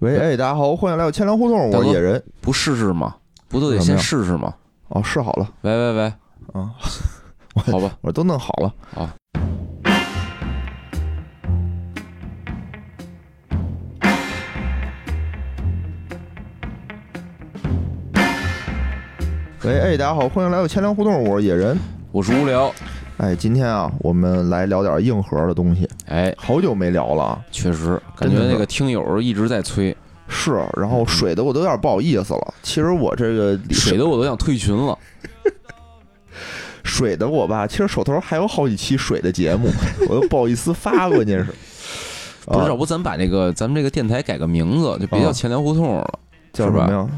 喂，哎，大家好，欢迎来到千粮胡同，我是野人。不试试吗？不都得先试试吗？哦，试好了。喂喂喂，啊，好吧，我都弄好了。啊。喂，哎，大家好，欢迎来到千粮胡同，我是野人，我是无聊。哎，今天啊，我们来聊点硬核的东西。哎，好久没聊了，确实感觉那个听友一直在催。是，然后水的我都有点不好意思了。其实我这个水的我都想退群了。水的我吧，其实手头还有好几期水的节目，我都不好意思发，关键是。不是，要不咱把那个咱们这个电台改个名字，就别叫钱粮胡同了，叫什么呀？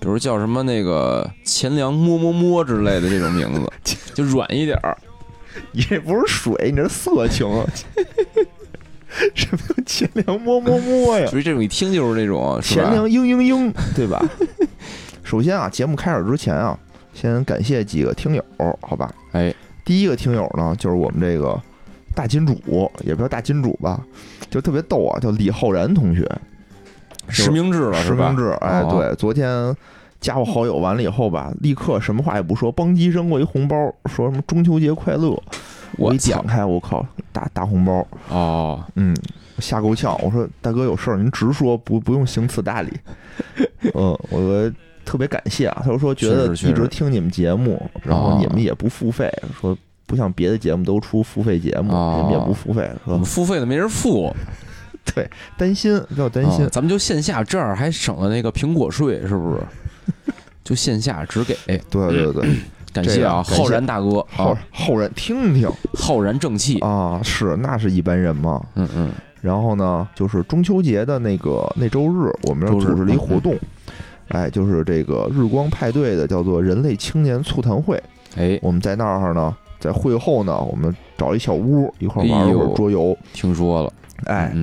比如叫什么那个钱粮摸摸摸之类的这种名字，就软一点儿。你这不是水，你这是色情。什么叫钱粮摸摸摸呀？所以这种一听就是那种钱粮嘤嘤嘤，对吧？首先啊，节目开始之前啊，先感谢几个听友，好吧？哎，第一个听友呢，就是我们这个大金主，也不叫大金主吧，就特别逗啊，叫李浩然同学，实名制了，实名制。哎，对，昨天。加我好友完了以后吧，立刻什么话也不说，邦机扔过一红包，说什么中秋节快乐。我一点开，我靠，大大红包哦，嗯，吓够呛。我说大哥有事儿您直说，不不用行此大礼。嗯，我特别感谢啊。他说觉得一直听你们节目，然后你们也不付费，说不像别的节目都出付费节目，你们也不付费，说付费的没人付。对，担心比较担心。咱们就线下这儿还省了那个苹果税，是不是？就线下只给，对对对，感谢啊，浩然大哥，浩浩然听听，浩然正气啊，是那是一般人嘛？嗯嗯。然后呢，就是中秋节的那个那周日，我们组织了一活动，哎，就是这个日光派对的，叫做人类青年促谈会。哎，我们在那儿呢，在会后呢，我们找一小屋，一块玩会儿桌游。听说了，哎，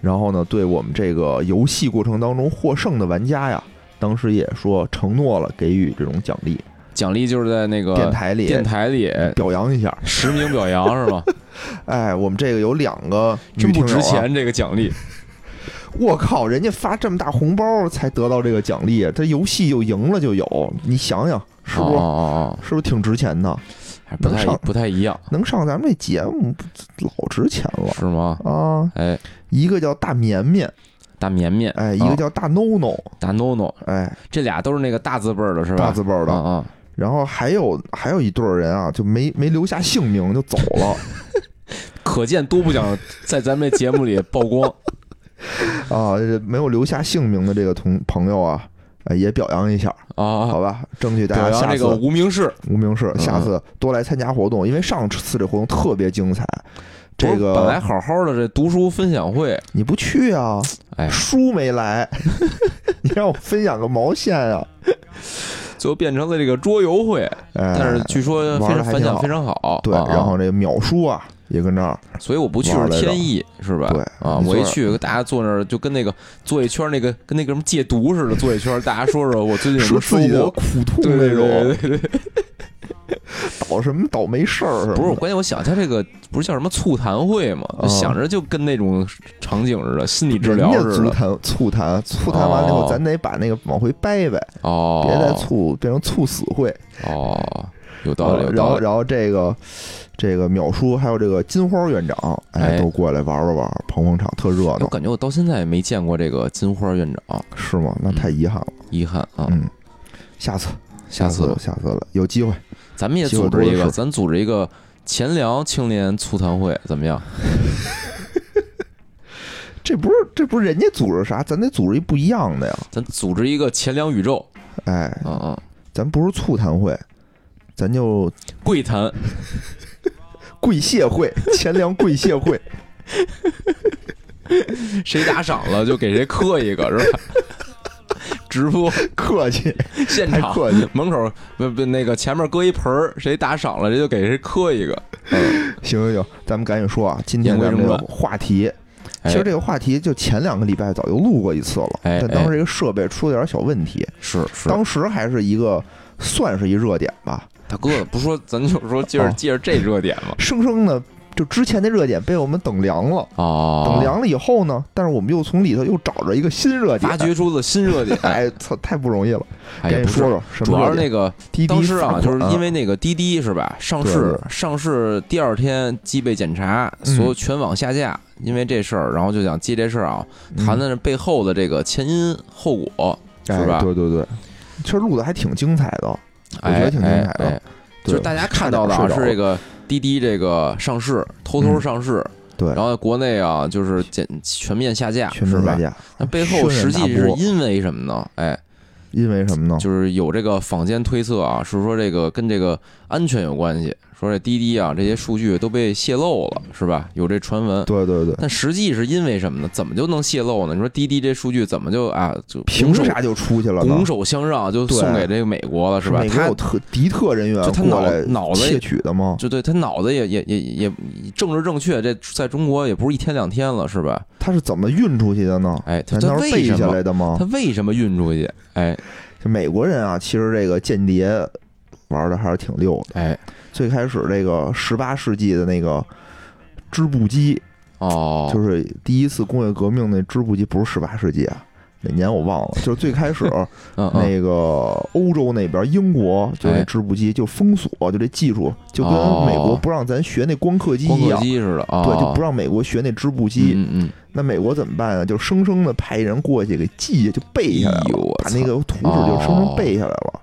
然后呢，对我们这个游戏过程当中获胜的玩家呀。当时也说承诺了给予这种奖励，奖励就是在那个电台里，电台里表扬一下，实名表扬是吗？哎，我们这个有两个，真不值钱这个奖励。我靠，人家发这么大红包才得到这个奖励，这游戏又赢了就有，你想想是不是？是不是挺值钱的？不太不太一样，能上咱们这节目老值钱了，是吗？啊，哎，一个叫大绵绵。大绵绵，哎，一个叫大 NONO，大 NONO，哎，这俩都是那个大字辈的，是吧？大字辈的啊。然后还有还有一对人啊，就没没留下姓名就走了，可见多不想在咱们节目里曝光 啊！没有留下姓名的这个同朋友啊，也表扬一下啊，好吧，争取大家下次无名氏，无名氏，下次多来参加活动，因为上次这活动特别精彩。这个本来好好的这读书分享会，你不去啊？哎，书没来，你让我分享个毛线啊？最后变成了这个桌游会，但是据说非常反响非常好。对，然后这个秒叔啊也跟这儿，所以我不去是天意，是吧？对啊，我一去大家坐那儿就跟那个坐一圈那个跟那个什么戒毒似的坐一圈，大家说说我最近有什么自己的苦痛那种。对对对。倒什么倒霉事儿？不是，关键我想他这个不是叫什么促谈会吗？想着就跟那种场景似的，心理治疗似的。促谈促谈完了以后，咱得把那个往回掰掰哦，别再促变成猝死会哦。有道理。然后然后这个这个淼叔还有这个金花院长，哎，都过来玩玩玩，捧捧场，特热闹。我感觉我到现在也没见过这个金花院长，是吗？那太遗憾了，遗憾啊。嗯，下次。下次，下次了，有机会，咱们也组织一个，咱组织一个钱粮青年促谈会，怎么样？这不是，这不是人家组织啥，咱得组织一不一样的呀。咱组织一个钱粮宇宙，哎，啊啊，咱不是促谈会，咱就跪谈，跪谢会，钱粮跪谢会，谁打赏了就给谁磕一个，是吧？直播 客气，现场客气，门口不不那个前面搁一盆儿，谁打赏了，谁就给谁磕一个。行行行，咱们赶紧说啊，今天咱们这个话题，其实这个话题就前两个礼拜早就录过一次了，但当时这个设备出了点小问题，是是，当时还是一个算是一热点吧。大哥，不说咱就说，接着借着这热点嘛，生生的就之前的热点被我们等凉了哦，等凉了以后呢，但是我们又从里头又找着一个新热点，发掘出的新热点。哎，操，太不容易了。哎，跟你说说，主要是那个滴滴当时啊，就是因为那那个滴滴是吧？上市上市第二天即被检查，所有全网下架。因为这事儿，然后就想借这事儿啊，谈谈背后的这个前因后果，是吧？对对对，其实录的还挺精彩的，我觉得挺精彩的。就是大家看到的啊，是这个滴滴这个上市，偷偷上市，对，然后国内啊就是减全面下架，全面下架。那背后实际是因为什么呢？哎。因为什么呢？就是有这个坊间推测啊，是说这个跟这个安全有关系，说这滴滴啊这些数据都被泄露了，是吧？有这传闻。对对对。但实际是因为什么呢？怎么就能泄露呢？你说滴滴这数据怎么就啊就凭啥就出去了？拱手相让就送给这个美国了，是吧？他有特敌特人员就他脑脑子窃取的吗？就对他脑子也也也也政治正确，这在中国也不是一天两天了，是吧？他是怎么运出去的呢？哎，他是背下来的吗？他为什么运出去？哎。就美国人啊，其实这个间谍玩的还是挺溜的。哎，最开始这个十八世纪的那个织布机哦，就是第一次工业革命那织布机，不是十八世纪啊。哪年我忘了，就是最开始那个欧洲那边，英国就那织布机就封锁，就这技术就跟美国不让咱学那光刻机一样。似的，对，就不让美国学那织布机。嗯嗯，那美国怎么办啊？就生生的派人过去给记，就背下来了，把那个图纸就生生背下来了，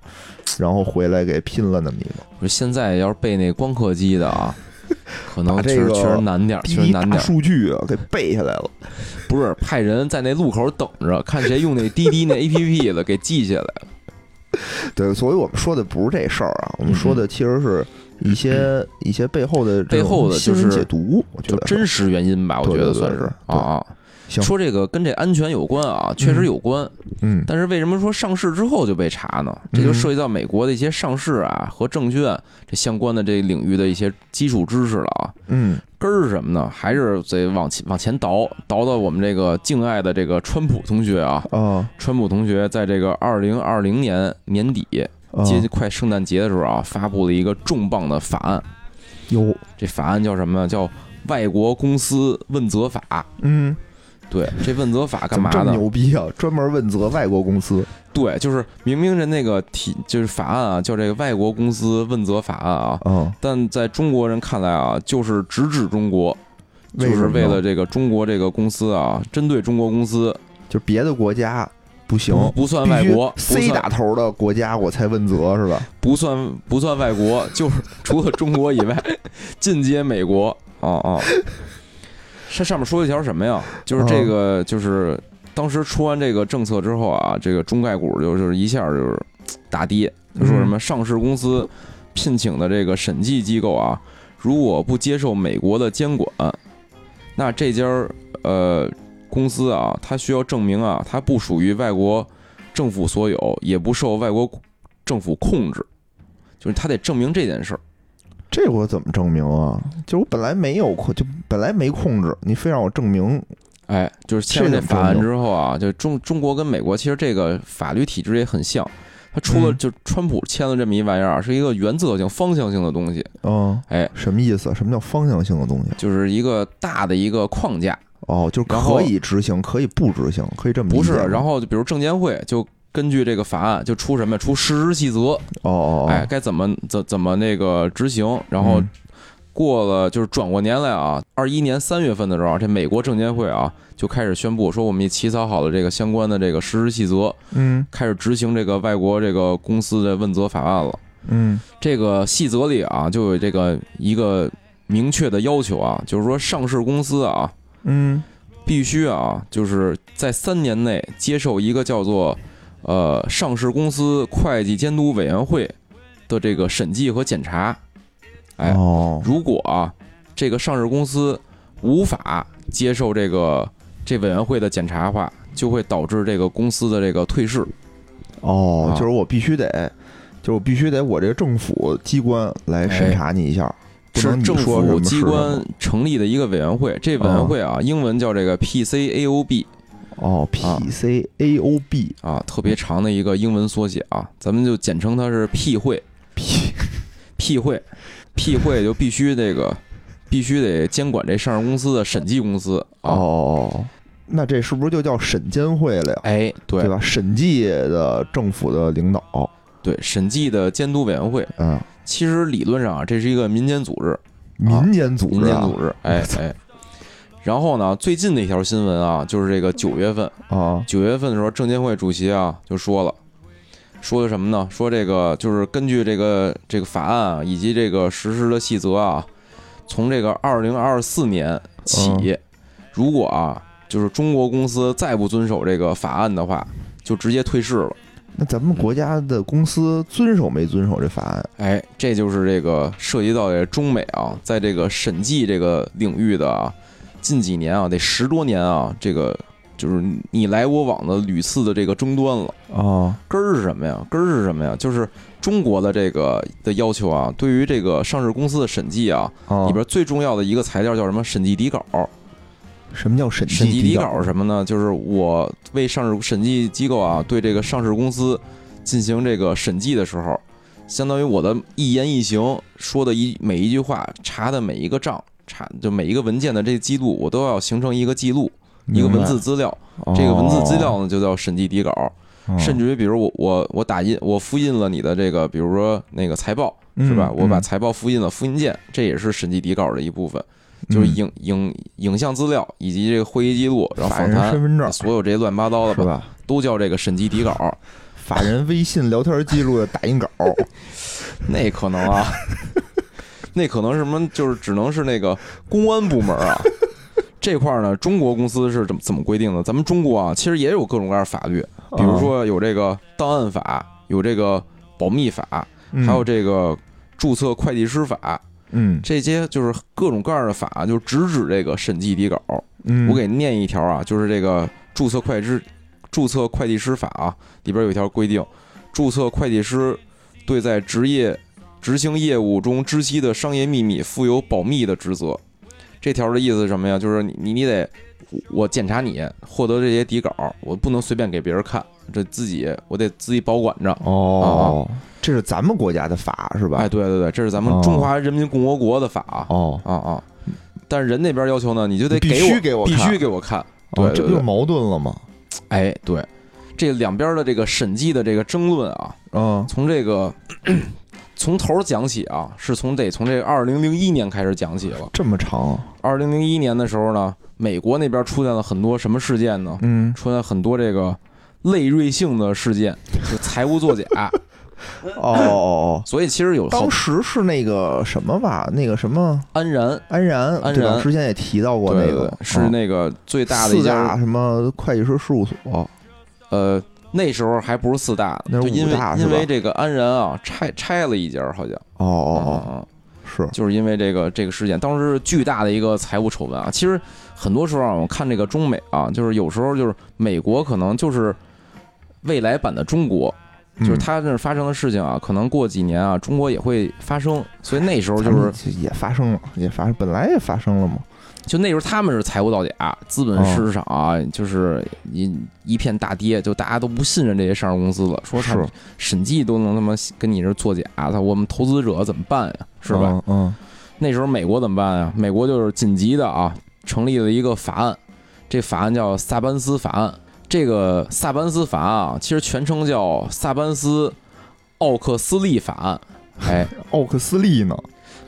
然后回来给拼了那么一个。说现在要是背那光刻机的啊。可能确实确实难点，确实难点。数据啊，给背下来了。不是派人在那路口等着，看谁用那滴滴那 A P P 的给记下来了。对，所以我们说的不是这事儿啊，我们说的其实是一些一些背后的背后的就是解读，我觉得真实原因吧，我觉得算是啊。说这个跟这安全有关啊，确实有关。嗯，但是为什么说上市之后就被查呢？这就涉及到美国的一些上市啊和证券这相关的这领域的一些基础知识了啊。嗯，根儿是什么呢？还是得往前往前倒，倒到我们这个敬爱的这个川普同学啊。啊，川普同学在这个二零二零年年底接近快圣诞节的时候啊，发布了一个重磅的法案。哟，这法案叫什么？叫外国公司问责法。嗯。对，这问责法干嘛的？牛逼啊！专门问责外国公司。对，就是明明人那个体就是法案啊，叫这个外国公司问责法案啊。嗯。但在中国人看来啊，就是直指中国，就是为了这个中国这个公司啊，针对中国公司，就别的国家不行，不算外国，C 打头的国家我才问责是吧？不算不算外国，就是除了中国以外，进阶美国。哦哦。这上面说一条什么呀？就是这个，就是当时出完这个政策之后啊，这个中概股就是一下就是大跌。他说什么上市公司聘请的这个审计机构啊，如果不接受美国的监管，那这家呃公司啊，它需要证明啊，它不属于外国政府所有，也不受外国政府控制，就是他得证明这件事儿。这我怎么证明啊？就我本来没有控，就本来没控制，你非让我证明，哎，就是签了这法案之后啊，就中中国跟美国其实这个法律体制也很像，他除了就川普签了这么一玩意儿，是一个原则性、方向性的东西。嗯，哎，什么意思？什么叫方向性的东西？就是一个大的一个框架。哦，就可以执行，可以不执行，可以这么不是？然后就比如证监会就。根据这个法案，就出什么？出实施细则。哦哦，哎，该怎么怎怎么那个执行？然后过了就是转过年来啊，二一年三月份的时候，这美国证监会啊就开始宣布说，我们已起草好了这个相关的这个实施细则，嗯，开始执行这个外国这个公司的问责法案了。嗯，这个细则里啊就有这个一个明确的要求啊，就是说上市公司啊，嗯，必须啊就是在三年内接受一个叫做。呃，上市公司会计监督委员会的这个审计和检查，哎，如果啊，这个上市公司无法接受这个这委员会的检查的话，就会导致这个公司的这个退市。哦，就是我必须得，就是我必须得我这个政府机关来审查你一下，是政府机关成立的一个委员会，这委员会啊，英文叫这个 PCAOB。哦，P C A O B 啊，特别长的一个英文缩写啊，咱们就简称它是 P 会。P P 会，P 会就必须这个，必须得监管这上市公司的审计公司。哦，那这是不是就叫审监会了呀？哎，对，对吧？审计的政府的领导，对，审计的监督委员会。嗯，其实理论上啊，这是一个民间组织，民间组织，民间组织。哎 哎。然后呢，最近的一条新闻啊，就是这个九月份啊，九月份的时候，证监会主席啊就说了，说的什么呢？说这个就是根据这个这个法案啊，以及这个实施的细则啊，从这个二零二四年起，如果啊，就是中国公司再不遵守这个法案的话，就直接退市了。那咱们国家的公司遵守没遵守这法案？哎，这就是这个涉及到这中美啊，在这个审计这个领域的啊。近几年啊，得十多年啊，这个就是你来我往的屡次的这个争端了啊。根儿是什么呀？根儿是什么呀？就是中国的这个的要求啊，对于这个上市公司的审计啊，里边最重要的一个材料叫什么？审计底稿。什么叫审审计底稿？什么呢？就是我为上市审计机构啊，对这个上市公司进行这个审计的时候，相当于我的一言一行说的一每一句话，查的每一个账。查就每一个文件的这记录，我都要形成一个记录，一个文字资料。这个文字资料呢，就叫审计底稿。甚至于，比如我我我打印我复印了你的这个，比如说那个财报是吧？我把财报复印了复印件，这也是审计底稿的一部分，就是影影影像资料以及这个会议记录，然后访谈、身份证，所有这些乱七八糟的吧，都叫这个审计底稿。法人微信聊天记录的打印稿，那可能啊。那可能什么，就是只能是那个公安部门啊，这块儿呢，中国公司是怎么怎么规定的？咱们中国啊，其实也有各种各样的法律，比如说有这个档案法，有这个保密法，还有这个注册会计师法，嗯，这些就是各种各样的法，就直指这个审计底稿。我给念一条啊，就是这个注册会计师注册会计师法啊，里边有一条规定，注册会计师对在职业。执行业务中知悉的商业秘密负有保密的职责，这条的意思是什么呀？就是你你得我检查你获得这些底稿，我不能随便给别人看，这自己我得自己保管着。哦，这是咱们国家的法是吧？哎，对对对，这是咱们中华人民共和国的法。哦啊啊！但是人那边要求呢，你就得必须给我必须给我看。对，这不就矛盾了吗？哎，对，这两边的这个审计的这个争论啊，嗯，从这个。从头讲起啊，是从得从这二零零一年开始讲起了。这么长？二零零一年的时候呢，美国那边出现了很多什么事件呢？嗯，出现很多这个类瑞性的事件，就财务作假。哦哦哦！所以其实有当时是那个什么吧？那个什么安然，安然，安然之前也提到过那个，是那个最大的一家什么会计师事务所，呃。那时候还不是四大，就因为因为这个安然啊拆拆了一家，好像哦哦哦，是就是因为这个这个事件，当时巨大的一个财务丑闻啊。其实很多时候啊，我看这个中美啊，就是有时候就是美国可能就是未来版的中国，就是他那发生的事情啊，可能过几年啊，中国也会发生。所以那时候就是也发生了，也发本来也发生了嘛。就那时候他们是财务造假，资本市场啊，就是一一片大跌，就大家都不信任这些上市公司了，说他审计都能他妈跟你这作假，他我们投资者怎么办呀？是吧？嗯，那时候美国怎么办呀？美国就是紧急的啊，成立了一个法案，这法案叫萨班斯法案。这个萨班斯法案啊，其实全称叫萨班斯奥克斯利法案。哎，奥克斯利呢？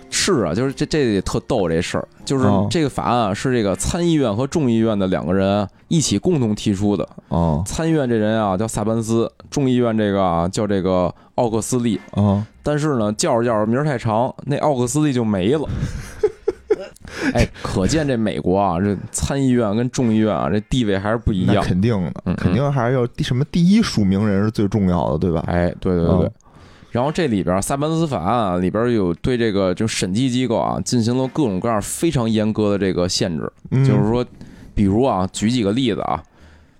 是啊，就是这这也特逗这事儿，就是这个法案啊，是这个参议院和众议院的两个人一起共同提出的。哦，参议院这人啊叫萨班斯，众议院这个啊叫这个奥克斯利。啊，但是呢叫着叫着名儿太长，那奥克斯利就没了。哎，可见这美国啊，这参议院跟众议院啊，这地位还是不一样。肯定的，肯定还是要什么第一署名人是最重要的，对吧？哎，对对对。然后这里边萨班斯法案里边有对这个就审计机构啊进行了各种各样非常严格的这个限制，就是说，比如啊，举几个例子啊，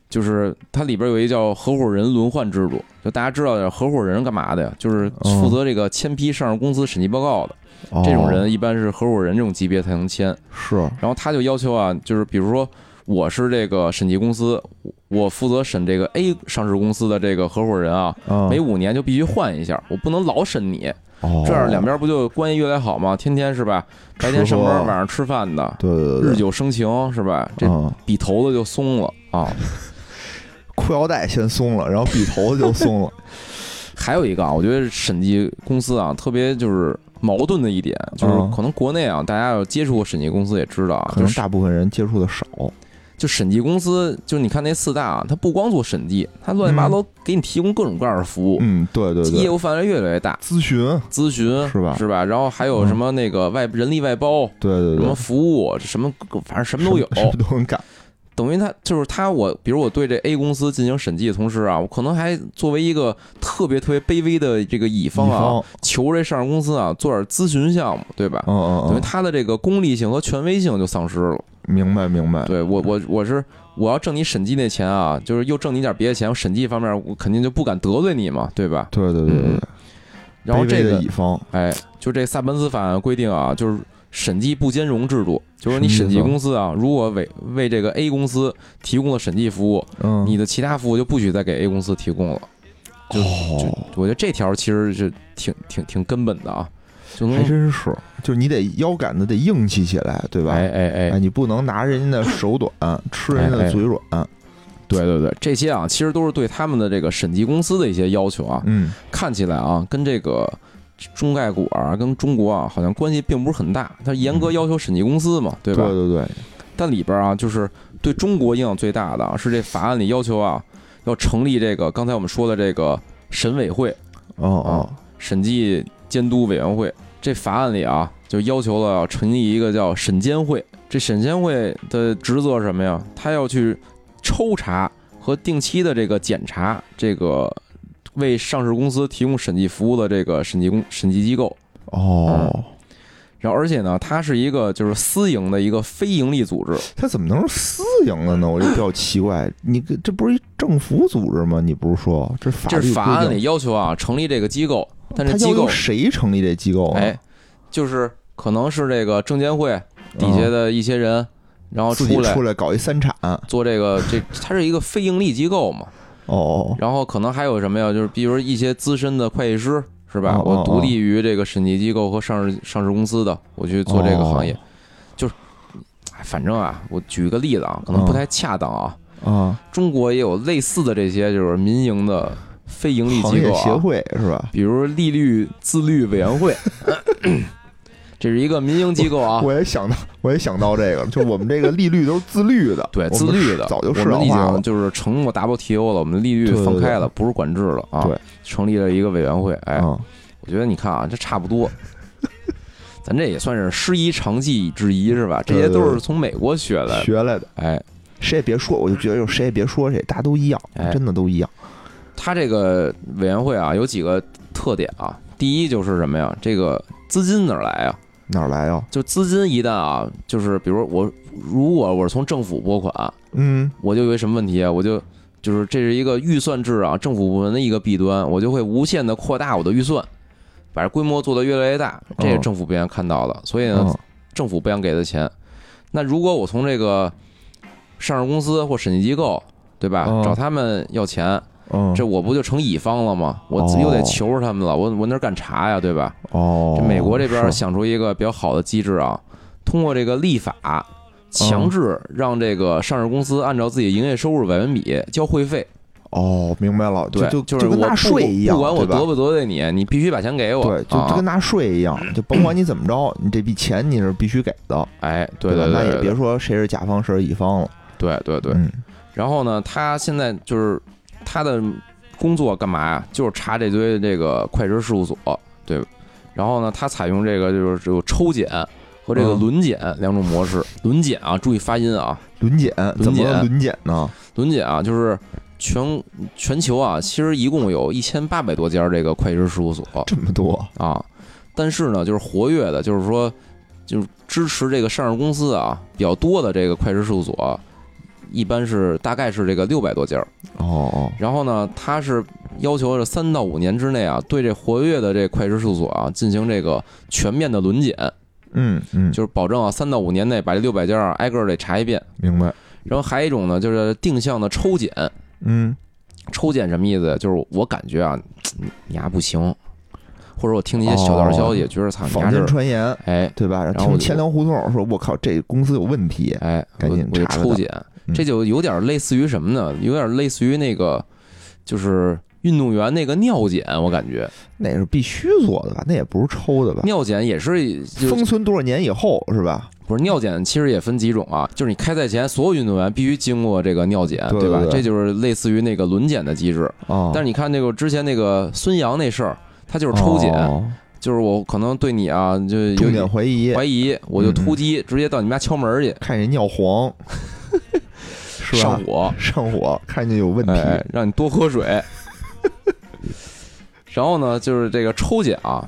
就是它里边有一个叫合伙人轮换制度，就大家知道合伙人干嘛的呀？就是负责这个签批上市公司审计报告的，这种人一般是合伙人这种级别才能签。是。然后他就要求啊，就是比如说我是这个审计公司，我负责审这个 A 上市公司的这个合伙人啊，每五年就必须换一下，我不能老审你。这样两边不就关系越来越好吗？天天是吧？白天上班，晚上吃饭的，对对对，日久生情是吧？这笔头子就松了啊，裤腰带先松了，然后笔头子就松了。还有一个啊，我觉得审计公司啊，特别就是矛盾的一点，就是可能国内啊，大家有接触过审计公司也知道啊，可能大部分人接触的少。就审计公司，就你看那四大啊，它不光做审计，它乱七八糟给你提供各种各样的服务。嗯，对对对，业务范围越来越大，咨询咨询是吧？是吧？然后还有什么那个外人力外包，对对对，什么服务，什么反正什么都有，什么都能干。等于他就是他，我比如我对这 A 公司进行审计的同时啊，我可能还作为一个特别特别卑微的这个乙方啊，求这上市公司啊做点咨询项目，对吧？嗯嗯，等于他的这个功利性和权威性就丧失了。明白明白。对我我我是我要挣你审计那钱啊，就是又挣你点别的钱，我审计方面我肯定就不敢得罪你嘛，对吧？对对对对。然后这个乙方，哎，就这萨本斯法案规定啊，就是。审计不兼容制度，就是你审计公司啊，如果为为这个 A 公司提供了审计服务，你的其他服务就不许再给 A 公司提供了。就就我觉得这条其实是挺挺挺根本的啊，还真是，就是你得腰杆子得硬气起来，对吧？哎哎哎，你不能拿人家的手短，吃人家的嘴软。对对对，这些啊，其实都是对他们的这个审计公司的一些要求啊。嗯，看起来啊，跟这个。中概股啊，跟中国啊，好像关系并不是很大。它严格要求审计公司嘛，对吧？对对对。但里边啊，就是对中国影响最大的是这法案里要求啊，要成立这个刚才我们说的这个审委会。哦哦，审计监督委员会。这法案里啊，就要求了要成立一个叫审监会。这审监会的职责是什么呀？他要去抽查和定期的这个检查这个。为上市公司提供审计服务的这个审计公审计机构哦，然后而且呢，它是一个就是私营的一个非盈利组织，它怎么能是私营的呢？我就比较奇怪，你这不是一政府组织吗？你不是说这法这是法案里要求啊，成立这个机构，但是机构谁成立这机构？哎，就是可能是这个证监会底下的一些人，然后出来出来搞一三产，做这个这它是一个非盈利机构嘛。哦，然后可能还有什么呀？就是比如一些资深的会计师，是吧？我独立于这个审计机构和上市上市公司的，我去做这个行业，就是，反正啊，我举个例子啊，可能不太恰当啊。啊，中国也有类似的这些，就是民营的非盈利机构协会，是吧？比如利率自律委员会。这是一个民营机构啊！我也想到，我也想到这个，就我们这个利率都是自律的，对，自律的，早就我们已经就是成过 WTO 了，我们利率放开了，不是管制了啊！对，成立了一个委员会，哎，我觉得你看啊，这差不多，咱这也算是师夷长技之一，是吧？这些都是从美国学来的，学来的。哎，谁也别说，我就觉得就谁也别说谁，大家都一样，真的都一样。他这个委员会啊，有几个特点啊，第一就是什么呀？这个资金哪来啊？哪儿来啊？就资金一旦啊，就是比如我如果我是从政府拨款，嗯，我就有一什么问题啊？我就就是这是一个预算制啊，政府部门的一个弊端，我就会无限的扩大我的预算，把这规模做得越来越大，这是政府不愿看到的，所以呢，政府不想给的钱。那如果我从这个上市公司或审计机构，对吧，找他们要钱。这我不就成乙方了吗？我又得求着他们了，我我哪敢查呀，对吧？哦，这美国这边想出一个比较好的机制啊，通过这个立法强制让这个上市公司按照自己营业收入百分比交会费。哦，明白了，对，就就跟纳税一样，不管我得不得罪你，你必须把钱给我。对，就就跟纳税一样，就甭管你怎么着，你这笔钱你是必须给的。哎，对对对，那也别说谁是甲方谁是乙方了。对对对，然后呢，他现在就是。他的工作干嘛呀？就是查这堆这个会计师事务所，对。然后呢，他采用这个就是只有抽检和这个轮检两种模式。轮检啊，注意发音啊。轮检怎么轮检呢？轮检啊，就是全全球啊，其实一共有一千八百多家这个会计师事务所，这么多啊。但是呢，就是活跃的，就是说，就是支持这个上市公司啊比较多的这个会计师事务所。一般是大概是这个六百多家哦，然后呢，他是要求是三到五年之内啊，对这活跃的这会计师事务所啊进行这个全面的轮检，嗯嗯，就是保证啊三到五年内把这六百件儿挨个儿得查一遍，明白。然后还有一种呢，就是定向的抽检。嗯，抽检什么意思？就是我感觉啊，你还不行。或者我听一些小道消息，觉得操，坊间传言，哎，对吧？然后钱粮胡同说，我靠，这公司有问题，哎，赶紧我就抽检，这就有点类似于什么呢？有点类似于那个，就是运动员那个尿检，我感觉那是必须做的吧？那也不是抽的吧？尿检也是封存多少年以后是吧？不是尿检，其实也分几种啊，就是你开赛前所有运动员必须经过这个尿检，对吧？这就是类似于那个轮检的机制啊。但是你看那个之前那个孙杨那事儿，他就是抽检。就是我可能对你啊，就有点怀疑，怀疑，我就突击，直接到你们家敲门去，看人尿黄，上火，上火，看见有问题，让你多喝水。然后呢，就是这个抽检啊，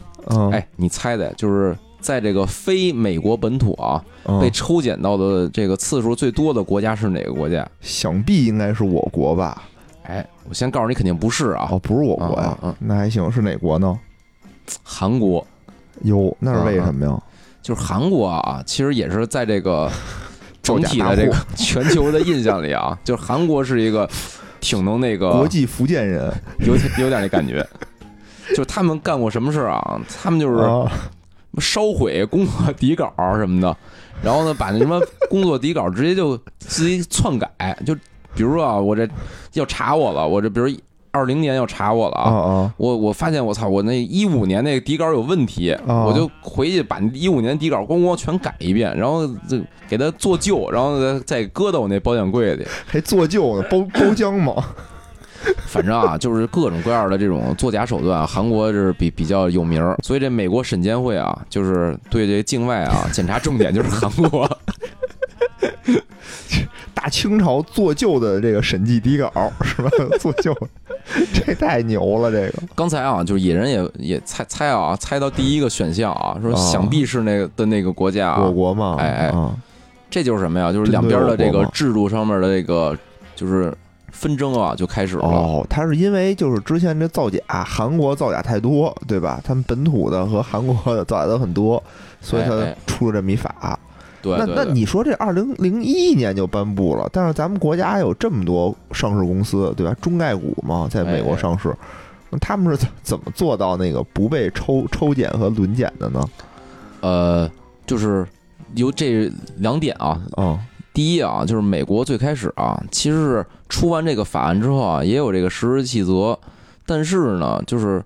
哎，你猜猜，就是在这个非美国本土啊，被抽检到的这个次数最多的国家是哪个国家？想必应该是我国吧？哎，我先告诉你，肯定不是啊，哦，不是我国呀，嗯，那还行，是哪国呢？韩国，哟，那是为什么呀？就是韩国啊，其实也是在这个整体的这个全球的印象里啊，就是韩国是一个挺能那个国际福建人，有有点那感觉。就他们干过什么事儿啊？他们就是烧毁工作底稿什么的，然后呢，把那什么工作底稿直接就自己篡改。就比如说啊，我这要查我了，我这比如。二零年要查我了啊！我我发现我操，我那一五年那个底稿有问题，我就回去把一五年底稿咣咣全改一遍，然后就给他做旧，然后再再搁到我那保险柜里。还做旧呢？包 包浆吗？反正啊，就是各种各样的这种作假手段，韩国是比比较有名所以这美国审监会啊，就是对这境外啊检查重点就是韩国。大清朝做旧的这个审计底稿是吧？做旧。这太牛了！这个刚才啊，就是野人也也猜猜啊，猜到第一个选项啊，说想必是那个的那个国家，我国嘛，哎哎，这就是什么呀？就是两边的这个制度上面的这个就是纷争啊，就开始了。哦，他是因为就是之前这造假，韩国造假太多，对吧？他们本土的和韩国的造假的很多，所以他出了这么一法。那那你说这二零零一年就颁布了，但是咱们国家有这么多上市公司，对吧？中概股嘛，在美国上市，那他们是怎怎么做到那个不被抽抽检和轮检的呢？呃，就是由这两点啊。嗯，第一啊，就是美国最开始啊，其实是出完这个法案之后啊，也有这个实施细则，但是呢，就是。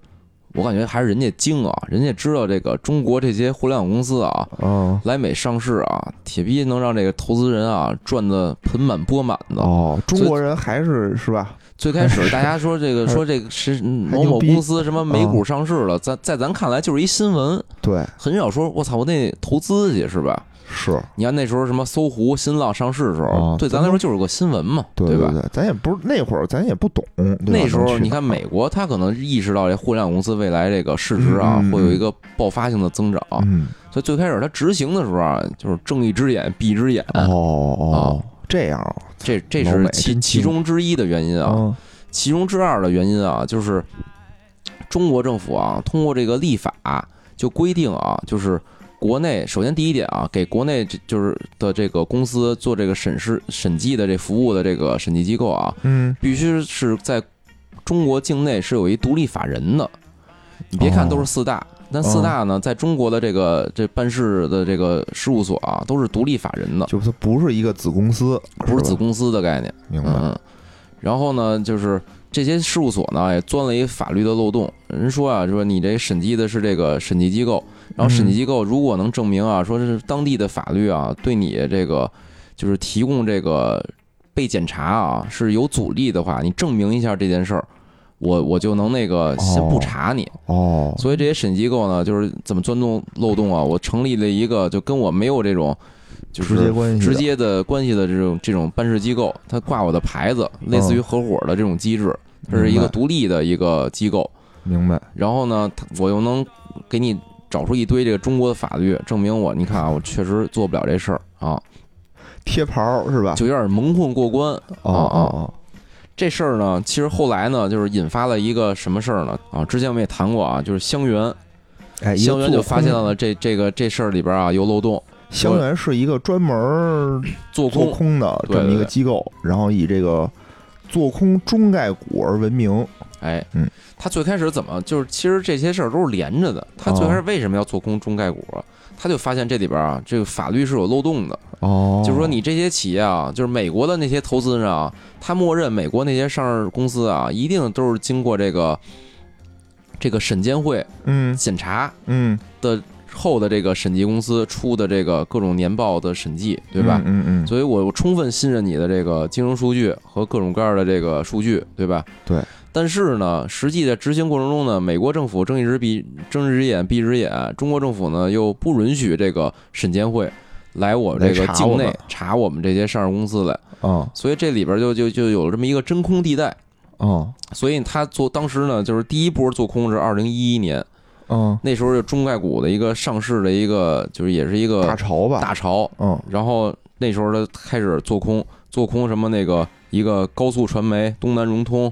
我感觉还是人家精啊，人家知道这个中国这些互联网公司啊，来美上市啊，铁皮能让这个投资人啊赚的盆满钵满的哦。中国人还是是吧？最开始 大家说这个说这个是某某公司什么美股上市了，在在咱看来就是一新闻，对，很少说我操我得投资去是吧？是，你看那时候什么搜狐、新浪上市的时候，对咱来说就是个新闻嘛，对吧？咱也不是那会儿，咱也不懂。那时候你看美国，他可能意识到这互联网公司未来这个市值啊会有一个爆发性的增长，所以最开始他执行的时候啊，就是睁一只眼闭一只眼。哦哦，这样，这这是其其中之一的原因啊。其中之二的原因啊，就是中国政府啊通过这个立法就规定啊，就是。国内首先第一点啊，给国内就是的这个公司做这个审视审计的这服务的这个审计机构啊，嗯，必须是在中国境内是有一独立法人的。你别看都是四大，但四大呢，在中国的这个这办事的这个事务所啊，都是独立法人的，就是不是一个子公司，不是子公司的概念。明白。然后呢，就是这些事务所呢，也钻了一法律的漏洞。人说啊，说你这审计的是这个审计机构。然后审计机构如果能证明啊，说是当地的法律啊，对你这个就是提供这个被检查啊是有阻力的话，你证明一下这件事儿，我我就能那个先不查你。哦。所以这些审计机构呢，就是怎么钻洞漏洞啊？我成立了一个就跟我没有这种就是直接的关系的这种这种办事机构，他挂我的牌子，类似于合伙的这种机制，这是一个独立的一个机构。明白。然后呢，我又能给你。找出一堆这个中国的法律，证明我，你看啊，我确实做不了这事儿啊，贴牌儿是吧？就有点蒙混过关啊啊啊！这事儿呢，其实后来呢，就是引发了一个什么事儿呢？啊，之前我们也谈过啊，就是香园，哎，香园就发现了这这个这事儿里边啊有漏洞。香园是一个专门做空的这么一个机构，然后以这个做空中概股而闻名。哎，嗯，他最开始怎么就是其实这些事儿都是连着的。他最开始为什么要做空中概股？他就发现这里边啊，这个法律是有漏洞的。哦，就是说你这些企业啊，就是美国的那些投资人啊，他默认美国那些上市公司啊，一定都是经过这个这个审监会嗯检查嗯的后的这个审计公司出的这个各种年报的审计，对吧？嗯嗯。所以我充分信任你的这个金融数据和各种各样的这个数据，对吧？对。但是呢，实际在执行过程中呢，美国政府睁一只闭睁一只眼闭一只眼，中国政府呢又不允许这个审监会来我这个境内查我们这些上市公司来啊，所以这里边就就就有了这么一个真空地带啊。所以他做当时呢，就是第一波做空是二零一一年，嗯，那时候就中概股的一个上市的一个就是也是一个大潮吧，大潮，嗯，然后那时候他开始做空做空什么那个一个高速传媒东南融通。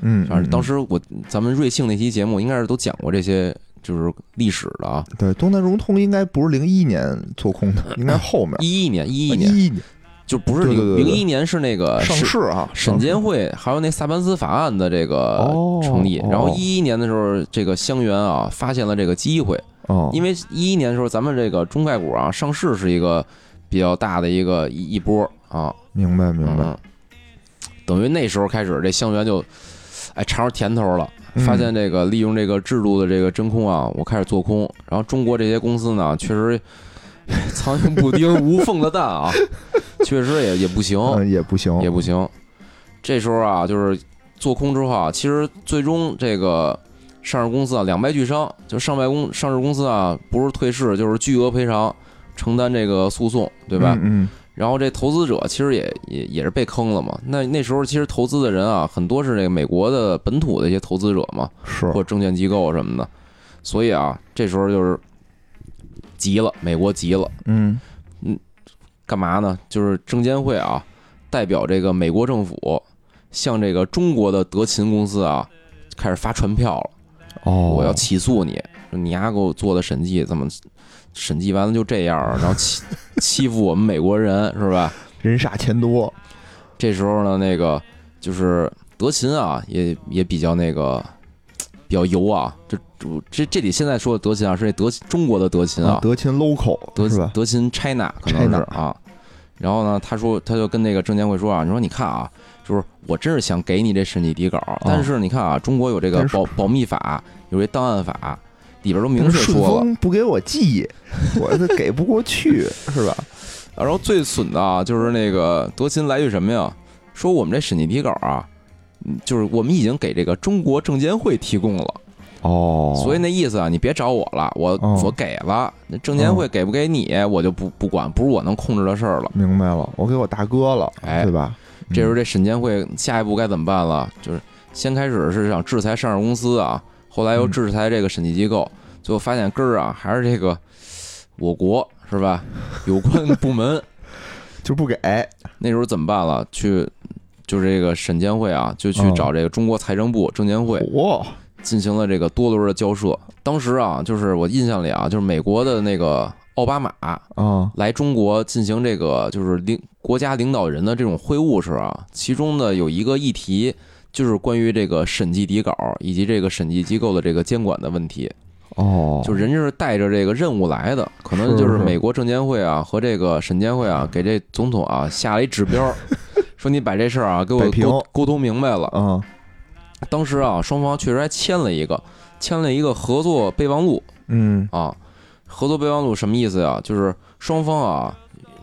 嗯，反正当时我咱们瑞幸那期节目应该是都讲过这些，就是历史的啊。对，东南融通应该不是零一年做空的，应该后面。一一年，一一年，一一年就不是零零一年是那个上市啊，审监会还有那萨班斯法案的这个成立。然后一一年的时候，这个香园啊发现了这个机会，哦，因为一一年的时候咱们这个中概股啊上市是一个比较大的一个一一波啊。明白明白，等于那时候开始这香园就。哎，尝着甜头了，发现这个利用这个制度的这个真空啊，我开始做空。然后中国这些公司呢，确实 苍蝇不叮无缝的蛋啊，确实也也不行，也不行，也不行。这时候啊，就是做空之后啊，其实最终这个上市公司啊两败俱伤，就上败公上市公司啊不是退市就是巨额赔偿，承担这个诉讼，对吧？嗯。然后这投资者其实也也也是被坑了嘛。那那时候其实投资的人啊，很多是这个美国的本土的一些投资者嘛，是或证券机构什么的。所以啊，这时候就是急了，美国急了，嗯嗯，干嘛呢？就是证监会啊，代表这个美国政府向这个中国的德勤公司啊开始发传票了。哦，我要起诉你，你丫给我做的审计怎么？审计完了就这样，然后 欺欺负我们美国人是吧？人傻钱多。这时候呢，那个就是德勤啊，也也比较那个比较油啊。这这这里现在说的德勤啊，是那德中国的德勤啊，德勤 local 德德勤 China 可能是啊。然后呢，他说他就跟那个证监会说啊，你说你看啊，就是我真是想给你这审计底稿，但是你看啊，中国有这个保保密法，有这档案法。里边都明确说了，不给我寄，我这给不过去，是吧？然后最损的啊，就是那个德勤来句什么呀？说我们这审计底稿啊，就是我们已经给这个中国证监会提供了哦，所以那意思啊，你别找我了，我我给了，那证监会给不给你，我就不不管，不是我能控制的事儿了。明白了，我给我大哥了，哎，对吧？这时候这审监会下一步该怎么办了？就是先开始是想制裁上市公司啊。后来又制裁这个审计机构，最后发现根儿啊还是这个我国是吧？有关部门 就不给。那时候怎么办了？去就是这个审监会啊，就去找这个中国财政部、证监会，哇，进行了这个多轮的交涉。当时啊，就是我印象里啊，就是美国的那个奥巴马啊来中国进行这个就是领国家领导人的这种会晤时啊，其中呢有一个议题。就是关于这个审计底稿以及这个审计机构的这个监管的问题，哦，就人家是带着这个任务来的，可能就是美国证监会啊和这个审监会啊给这总统啊下了一指标，说你把这事儿啊给我沟沟通明白了。嗯，当时啊双方确实还签了一个签了一个合作备忘录。嗯啊，合作备忘录什么意思呀？就是双方啊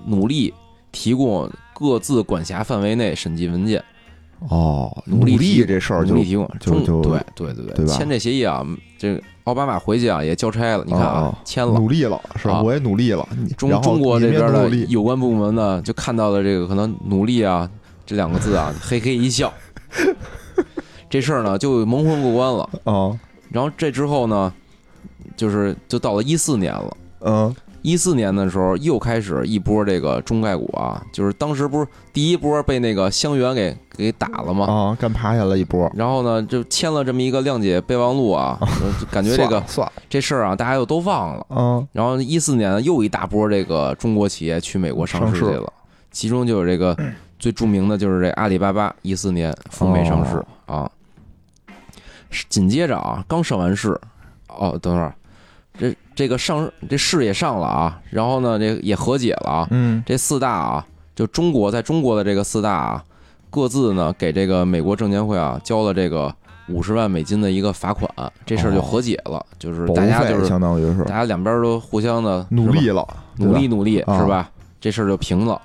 努力提供各自管辖范围内审计文件。哦，努力这事儿努力提供，就就对对对对，签这协议啊，这奥巴马回去啊也交差了，你看啊，签了，努力了是吧？我也努力了。中中国这边的有关部门呢，就看到了这个可能努力啊这两个字啊，嘿嘿一笑，这事儿呢就蒙混过关了啊。然后这之后呢，就是就到了一四年了，嗯，一四年的时候又开始一波这个中概股啊，就是当时不是第一波被那个香园给给打了吗？啊，干趴下了一波。然后呢，就签了这么一个谅解备忘录啊，感觉这个 算这事儿啊，大家又都忘了。嗯。然后一四年又一大波这个中国企业去美国上市去了，其中就有这个最著名的就是这阿里巴巴，一四年赴美上市啊。紧接着啊，刚上完市，哦，等会儿。这这个上这市也上了啊，然后呢，这也和解了啊。嗯，这四大啊，就中国在中国的这个四大啊，各自呢给这个美国证监会啊交了这个五十万美金的一个罚款，这事儿就和解了，就是大家就是相当于是大家两边都互相的努力了，努力努力是吧？这事儿就平了。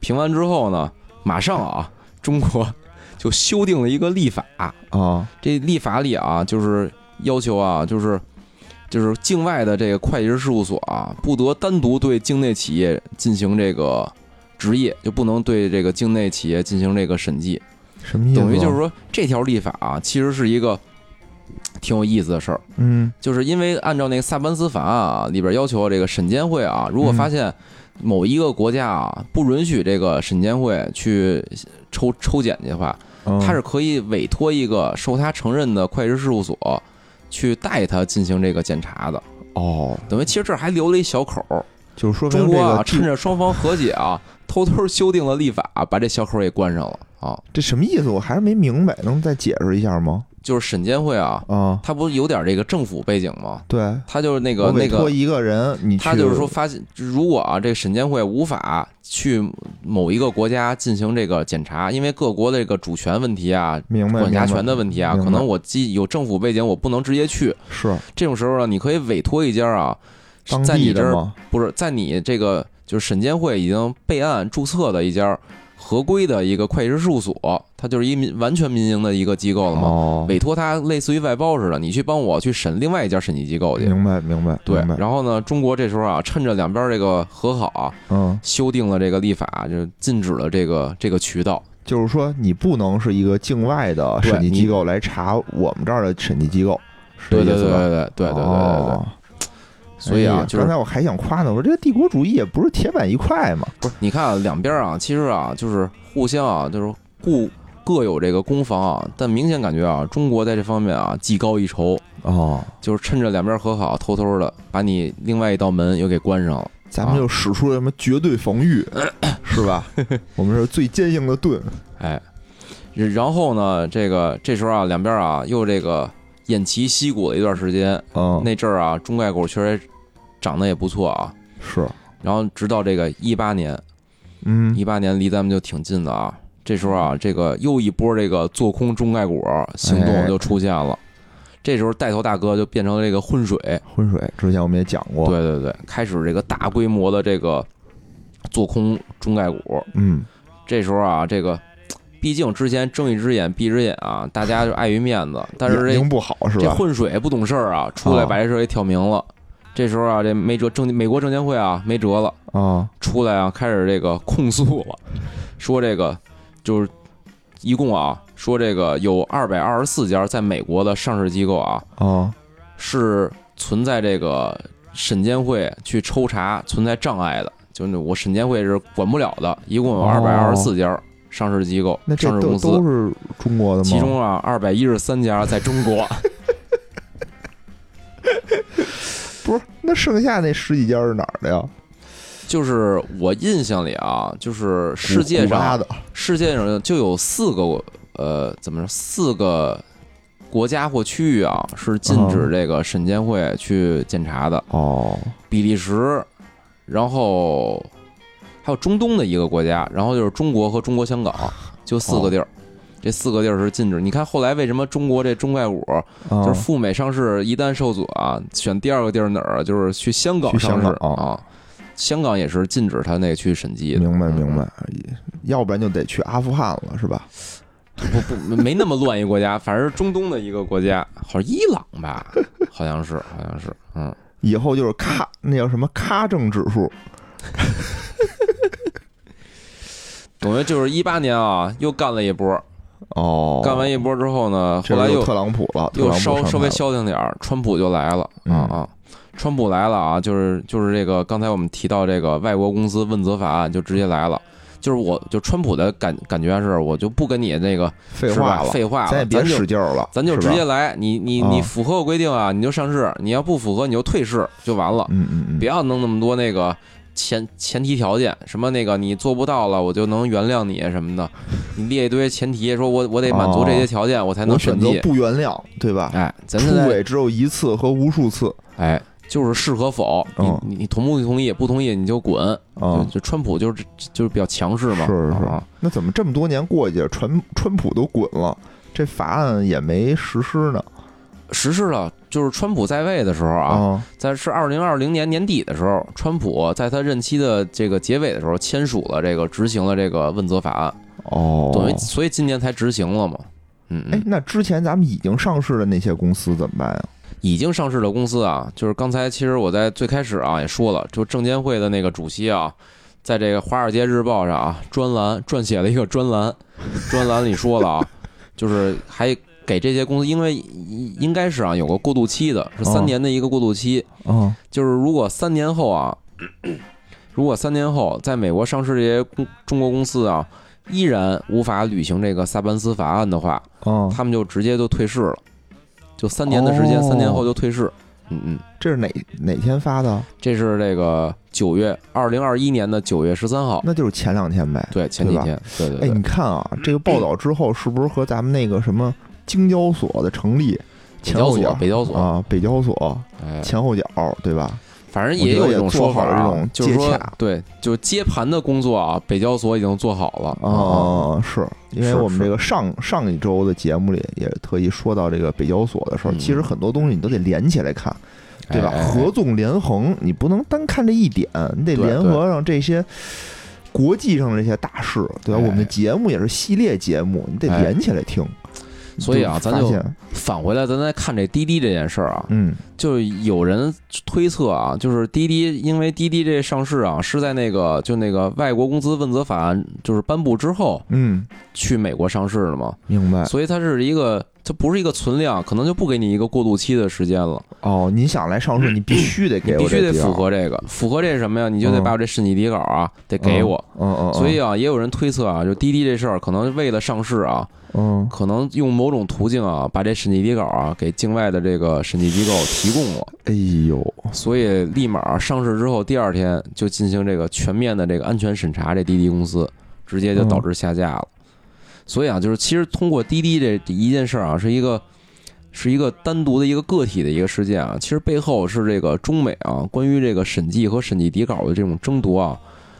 平完之后呢，马上啊，中国 就修订了一个立法啊，这立法里啊，就是要求啊，就是。就是境外的这个会计师事务所啊，不得单独对境内企业进行这个执业，就不能对这个境内企业进行这个审计。什么意思？等于就是说，这条立法啊，其实是一个挺有意思的事儿。嗯，就是因为按照那个萨班斯法案啊里边要求，这个审监会啊，如果发现某一个国家啊不允许这个审监会去抽抽检的话，他是可以委托一个受他承认的会计师事务所。去带他进行这个检查的哦，等于其实这还留了一小口儿，就是说中国啊趁着双方和解啊，偷偷修订了立法，把这小口儿给关上了啊。这什么意思？我还是没明白，能再解释一下吗？就是审监会啊，啊，他不是有点这个政府背景吗？对，他就是那个那个一个人，你他就是说发现，如果啊，这个审监会无法去某一个国家进行这个检查，因为各国的这个主权问题啊，管辖权的问题啊，可能我既有政府背景，我不能直接去。是这种时候呢，你可以委托一家啊，在你这儿不是在你这个就是审监会已经备案注册的一家。合规的一个会计师事务所，它就是一民完全民营的一个机构了嘛，委托它类似于外包似的，你去帮我去审另外一家审计机构去。明白，明白。对，然后呢，中国这时候啊，趁着两边这个和好，嗯，修订了这个立法，就禁止了这个这个渠道。就是说，你不能是一个境外的审计机构来查我们这儿的审计机构，对对对对对对对对对。所以啊，刚才我还想夸呢，我说这个帝国主义也不是铁板一块嘛。不是，你看啊，两边啊，其实啊，就是互相啊，就是互各有这个攻防啊。但明显感觉啊，中国在这方面啊，技高一筹哦，就是趁着两边和好，偷偷的把你另外一道门又给关上了。咱们就使出了什么绝对防御，是吧？我们是最坚硬的盾。哎，然后呢，这个这时候啊，两边啊又这个偃旗息鼓了一段时间。嗯，那阵儿啊，中概股确实。长得也不错啊，是。然后直到这个一八年，嗯，一八年离咱们就挺近的啊。这时候啊，这个又一波这个做空中概股行动就出现了。这时候带头大哥就变成了这个浑水，浑水。之前我们也讲过，对对对，开始这个大规模的这个做空中概股。嗯，这时候啊，这个毕竟之前睁一只眼闭一只眼啊，大家就碍于面子，但是这不好是吧？这浑水不懂事儿啊，出来把这事儿给挑明了。这时候啊，这没辙，证美国证监会啊没辙了啊，出来啊开始这个控诉了，说这个就是一共啊，说这个有二百二十四家在美国的上市机构啊啊是存在这个审监会去抽查存在障碍的，就是我审监会是管不了的，一共有二百二十四家上市机构、上市公司都是中国的吗？其中啊，二百一十三家在中国。不是，那剩下那十几家是哪儿的呀？就是我印象里啊，就是世界上世界上就有四个呃，怎么说？四个国家或区域啊，是禁止这个审监会去检查的。哦，比利时，然后还有中东的一个国家，然后就是中国和中国香港，就四个地儿。这四个地儿是禁止。你看后来为什么中国这中概股就是赴美上市，一旦受阻啊，选第二个地儿哪儿？就是去香港上市啊。香港也是禁止他那个去审计。明白明白，要不然就得去阿富汗了，是吧？不不，没那么乱一国家，反正是中东的一个国家，好像伊朗吧？好像是，好像是。嗯，以后就是咔，那叫什么咔正指数？等于就是一八年啊，又干了一波。哦，干完一波之后呢，后来又特朗普了，又稍稍微消停点儿，川普就来了啊啊！川普来了啊，就是就是这个刚才我们提到这个外国公司问责法案就直接来了，就是我就川普的感感觉是，我就不跟你那个废话了，废话了，咱也别使劲儿了，咱就直接来，你你你符合我规定啊，你就上市；你要不符合，你就退市就完了。嗯嗯嗯，不要弄那么多那个。前前提条件什么那个你做不到了，我就能原谅你什么的，你列一堆前提，说我我得满足这些条件，我才能选择不原谅，对吧？哎，出轨只有一次和无数次，哎，就是是和否，你你同不同意？不同意你就滚啊！就川普就是就是比较强势嘛，是是是。那怎么这么多年过去，川川普都滚了，这法案也没实施呢？实施了，就是川普在位的时候啊，在是二零二零年年底的时候，川普在他任期的这个结尾的时候签署了这个执行了这个问责法案。哦，等于所以今年才执行了嘛。嗯，哎，那之前咱们已经上市的那些公司怎么办呀？已经上市的公司啊，就是刚才其实我在最开始啊也说了，就证监会的那个主席啊，在这个《华尔街日报》上啊专栏撰写了一个专栏，专栏里说了啊，就是还。给这些公司，因为应该是啊，有个过渡期的，是三年的一个过渡期。嗯，就是如果三年后啊，如果三年后在美国上市这些公中国公司啊，依然无法履行这个萨班斯法案的话，嗯，他们就直接就退市了，就三年的时间，三年后就退市。嗯嗯，这是哪哪天发的？这是这个九月二零二一年的九月十三号，那就是前两天呗。对，前几天。对对。哎，你看啊，这个报道之后，是不是和咱们那个什么？京交所的成立，前后脚，北交所啊，北交所，前后脚，对吧？反正也有一种说法啊，就是说，对，就接盘的工作啊，北交所已经做好了啊。是因为我们这个上上一周的节目里也特意说到这个北交所的时候，其实很多东西你都得连起来看，对吧？合纵连横，你不能单看这一点，你得联合上这些国际上的这些大事，对吧？我们的节目也是系列节目，你得连起来听。所以啊，咱就返回来，咱再看这滴滴这件事儿啊，嗯，就有人推测啊，就是滴滴，因为滴滴这上市啊，是在那个就那个外国公司问责法案就是颁布之后，嗯，去美国上市的嘛，明白？所以它是一个，它不是一个存量，可能就不给你一个过渡期的时间了。哦，你想来上市，你必须得给我，必须得符合这个，符合这什么呀？你就得把我这审计底稿啊，得给我。嗯嗯。所以啊，也有人推测啊，就滴滴这事儿，可能为了上市啊。嗯，可能用某种途径啊，把这审计底稿啊给境外的这个审计机构提供了。哎呦，所以立马上市之后第二天就进行这个全面的这个安全审查，这滴滴公司直接就导致下架了。所以啊，就是其实通过滴滴这一件事儿啊，是一个是一个单独的一个个体的一个事件啊，其实背后是这个中美啊关于这个审计和审计底稿的这种争夺啊，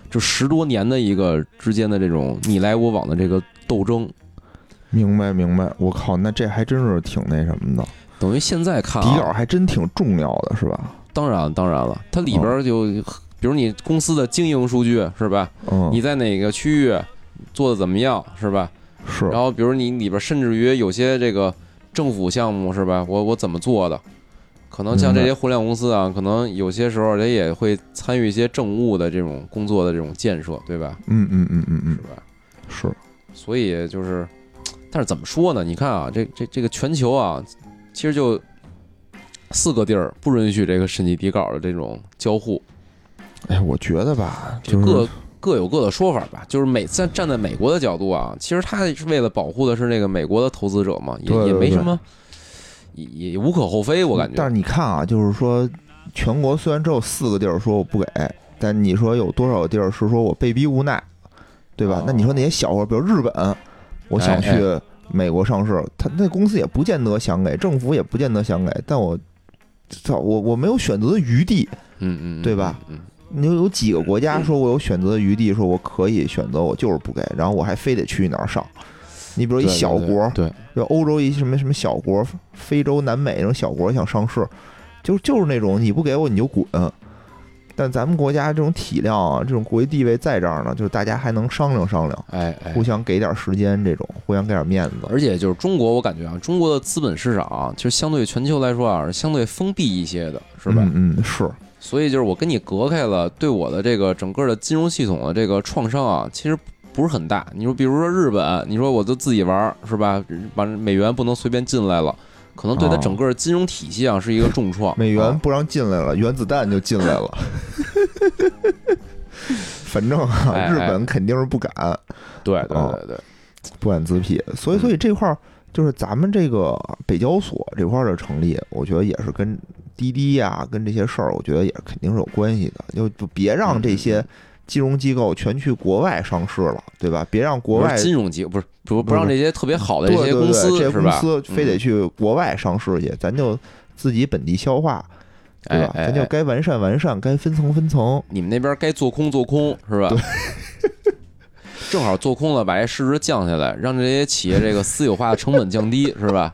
就十多年的一个之间的这种你来我往的这个斗争。明白明白，我靠，那这还真是挺那什么的。等于现在看底稿还真挺重要的，是吧？当然当然了，它里边就比如你公司的经营数据是吧？嗯，你在哪个区域做的怎么样是吧？是。然后比如你里边甚至于有些这个政府项目是吧？我我怎么做的？可能像这些互联网公司啊，可能有些时候人也会参与一些政务的这种工作的这种建设，对吧？嗯嗯嗯嗯嗯，是吧？是。所以就是。但是怎么说呢？你看啊，这这这个全球啊，其实就四个地儿不允许这个审计底稿的这种交互。哎，我觉得吧，就各各有各的说法吧。就是美站站在美国的角度啊，其实他是为了保护的是那个美国的投资者嘛，也也没什么，也也无可厚非，我感觉。但是你看啊，就是说全国虽然只有四个地儿说我不给，但你说有多少地儿是说我被逼无奈，对吧？那你说那些小国，比如日本。我想去美国上市，他那公司也不见得想给，政府也不见得想给，但我操，我我没有选择的余地，嗯嗯，对吧？你有几个国家说我有选择的余地，说我可以选择，我就是不给，然后我还非得去哪儿上？你比如一小国，对，就欧洲一什么什么小国，非洲、南美那种小国想上市，就就是那种你不给我你就滚。但咱们国家这种体量啊，这种国际地位在这儿呢，就是大家还能商量商量，哎，互相给点时间，这种互相给点面子。而且就是中国，我感觉啊，中国的资本市场啊，其实相对全球来说啊，是相对封闭一些的，是吧？嗯，是。所以就是我跟你隔开了，对我的这个整个的金融系统的这个创伤啊，其实不是很大。你说，比如说日本，你说我就自己玩是吧？把美元不能随便进来了，可能对它整个金融体系啊是一个重创。美元不让进来了，原子弹就进来了。反正啊日本肯定是不敢。对对对对，不敢自辟。所以所以这块儿就是咱们这个北交所这块的成立，我觉得也是跟滴滴呀，跟这些事儿，我觉得也肯定是有关系的。就就别让这些。金融机构全去国外上市了，对吧？别让国外金融机构不是不不让这些特别好的这些公司这些公司非得去国外上市去，咱就自己本地消化，对吧？咱就该完善完善，该分层分层。你们那边该做空做空是吧？正好做空了，把这市值降下来，让这些企业这个私有化的成本降低，是吧？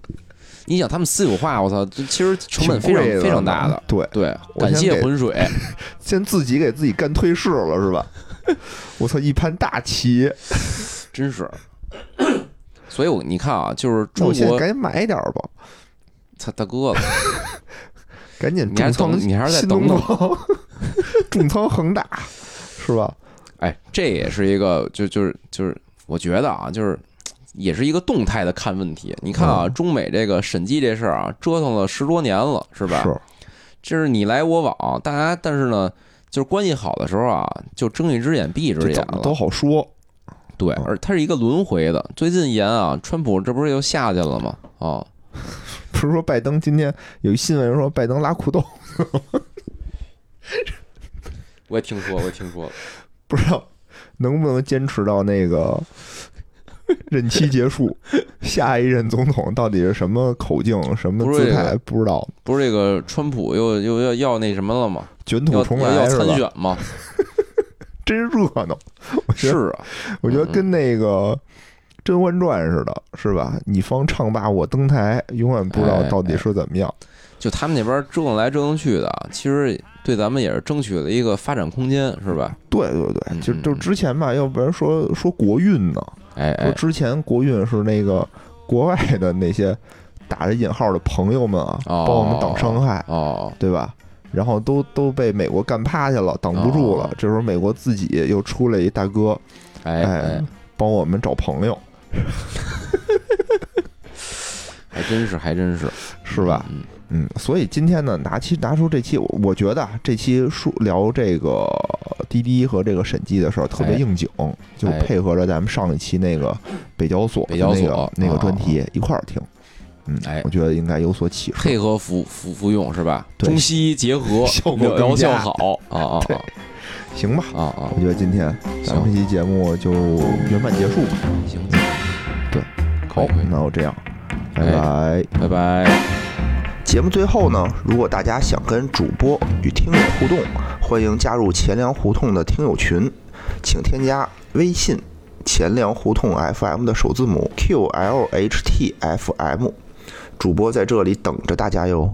你想他们私有化，我操，其实成本非常非常大的。对对，感谢浑水，先自己给自己干退市了是吧？我操，一盘大棋，真是。所以，我你看啊，就是中国赶紧买点吧。操大哥，赶紧重仓，你还是再等等，重仓恒大是吧？哎，这也是一个，就就是就是，我觉得啊，就是。也是一个动态的看问题。你看啊，中美这个审计这事儿啊，折腾了十多年了，是吧？是。就是你来我往，大家但是呢，就是关系好的时候啊，就睁一只眼闭一只眼了，都好说。对，而它是一个轮回的。最近严啊，川普这不是又下去了吗？啊，不是说拜登今天有一新闻说拜登拉裤兜，我也听说，我也听说了，不知道能不能坚持到那个。任期结束，下一任总统到底是什么口径、什么姿态？不知道。不是这个川普又又要要那什么了吗？卷土重来要参选吗？真热闹！是啊，我觉得跟那个《甄嬛传》似的，是吧？你方唱罢我登台，永远不知道到底是怎么样。就他们那边折腾来折腾去的，其实对咱们也是争取了一个发展空间，是吧？对对对，就就之前吧，要不然说说国运呢。哎，说之前国运是那个国外的那些打着引号的朋友们啊，帮我们挡伤害，哦，对吧？然后都都被美国干趴下了，挡不住了。这时候美国自己又出来一大哥，哎，帮我们找朋友，还真是，还真是，是吧？嗯嗯。所以今天呢，拿期拿出这期，我觉得这期说聊这个。滴滴和这个审计的事儿特别应景，就配合着咱们上一期那个北交所北交所那个专题一块儿听，嗯，哎，我觉得应该有所启示，配合服服服用是吧？中西医结合，效果疗效好 啊啊！行吧啊啊！我觉得今天咱们这期节目就圆满结束吧。行，对，好，那我这样，拜拜拜拜。节目最后呢，如果大家想跟主播与听友互动。欢迎加入钱粮胡同的听友群，请添加微信“钱粮胡同 FM” 的首字母 “QLHTFM”，主播在这里等着大家哟。